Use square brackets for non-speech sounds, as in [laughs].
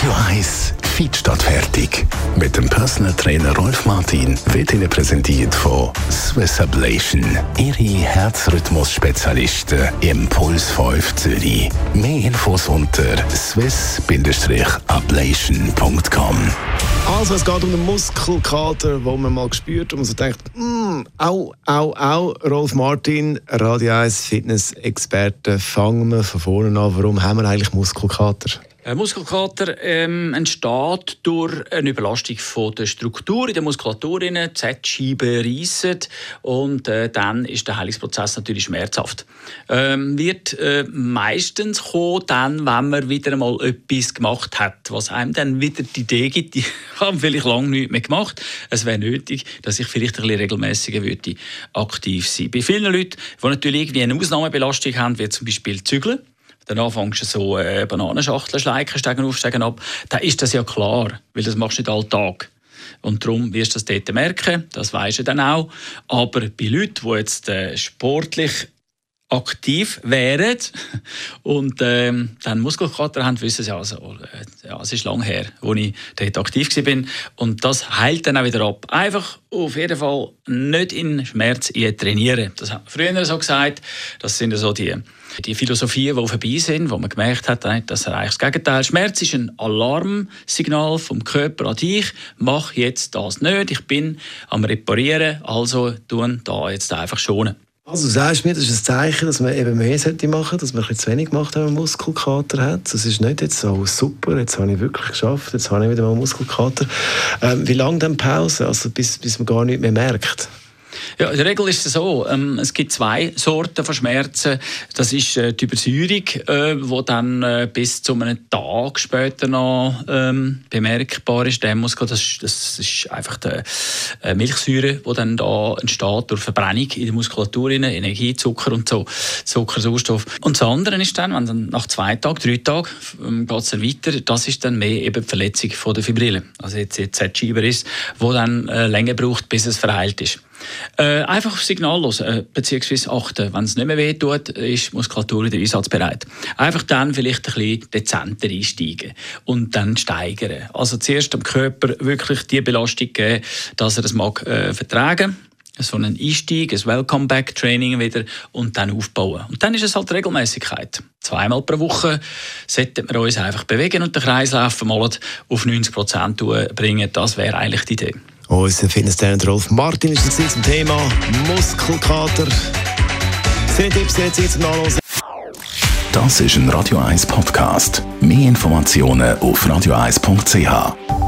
Radio 1 Feed statt fertig. Mit dem Personal Trainer Rolf Martin wird Ihnen präsentiert von Swiss Ablation. Ihre Herzrhythmus-Spezialisten im Puls 5 Zürich. Mehr Infos unter swiss-ablation.com. Also, es geht um den Muskelkater, wo man mal gespürt und man so denkt, mm, au, au, au. Rolf Martin, Radio 1 Fitness-Experte. Fangen wir von vorne an. Warum haben wir eigentlich Muskelkater? Ein Muskelkater ähm, entsteht durch eine Überlastung von der Struktur in der Muskulatur. Die Z-Scheiben reissen und äh, dann ist der Heilungsprozess natürlich schmerzhaft. Ähm, wird äh, meistens kommen, dann, wenn man wieder einmal etwas gemacht hat, was einem dann wieder die Idee gibt, ich [laughs] habe vielleicht lange nichts mehr gemacht. Es wäre nötig, dass ich vielleicht ein bisschen regelmäßiger würde aktiv sein. Bei vielen Leuten, die natürlich irgendwie eine Ausnahmebelastung haben, wie zum Beispiel Zügeln, dann anfängst du so äh, Bananenschachteln schleichen, steigen auf, steigen ab, dann ist das ja klar, weil das machst du nicht alltag. Und darum wirst du das dort merken, das weisst du dann auch. Aber bei Leuten, die jetzt äh, sportlich aktiv wären und ähm, dann Muskelkater haben, wissen sie also, äh, ja, es ist lang her, wo ich dort aktiv war. Und das heilt dann auch wieder ab. Einfach auf jeden Fall nicht in Schmerz trainieren. Das haben früher so gesagt. Das sind so die, die Philosophien, die vorbei sind, wo man gemerkt hat, dass er eigentlich das Gegenteil. Schmerz ist ein Alarmsignal vom Körper an dich. Mach jetzt das nicht. Ich bin am Reparieren, also tun da jetzt einfach schonen. Also du sagst mir, das ist ein Zeichen, dass man eben mehr sollte machen, dass man ein zu wenig macht, wenn man Muskelkater hat. Das ist nicht jetzt so super, jetzt habe ich wirklich geschafft, jetzt habe ich wieder mal Muskelkater. Ähm, wie lange dann Pause, also bis, bis man gar nicht mehr merkt? Ja, in der Regel ist es so, ähm, es gibt zwei Sorten von Schmerzen. Das ist äh, die Übersäuerung, äh, die dann äh, bis zu einem Tag später noch ähm, bemerkbar ist. Der Muskel, das, das ist einfach die äh, Milchsäure, die dann da entsteht durch Verbrennung in der Muskulatur, Energie, Zucker und so, Zucker, Sauerstoff. Und das andere ist dann, wenn dann nach zwei Tagen, drei Tagen ähm, geht es dann weiter, das ist dann mehr eben die Verletzung von der Fibrille. Also jetzt, jetzt Z-Schieber ist, wo dann äh, länger braucht, bis es verheilt ist. Äh, einfach auf Signal hören, äh, beziehungsweise achten. Wenn es nicht mehr weh tut, ist die Muskulatur wieder einsatzbereit. Einfach dann vielleicht ein bisschen dezenter einsteigen und dann steigern. Also zuerst dem Körper wirklich die Belastung geben, dass er es mag äh, vertragen so einen Einstieg, ein Welcome-Back-Training wieder und dann aufbauen. Und dann ist es halt Regelmäßigkeit. Zweimal pro Woche sollten wir uns einfach bewegen und den Kreislauf mal auf 90 Prozent bringen. Das wäre eigentlich die Idee. Unser Fitnesstrainer Rolf Martin ist es zum Thema Muskelkater. Zehn Tipps jetzt zum Nachlesen. Das ist ein Radio 1 Podcast. Mehr Informationen auf radio1.ch.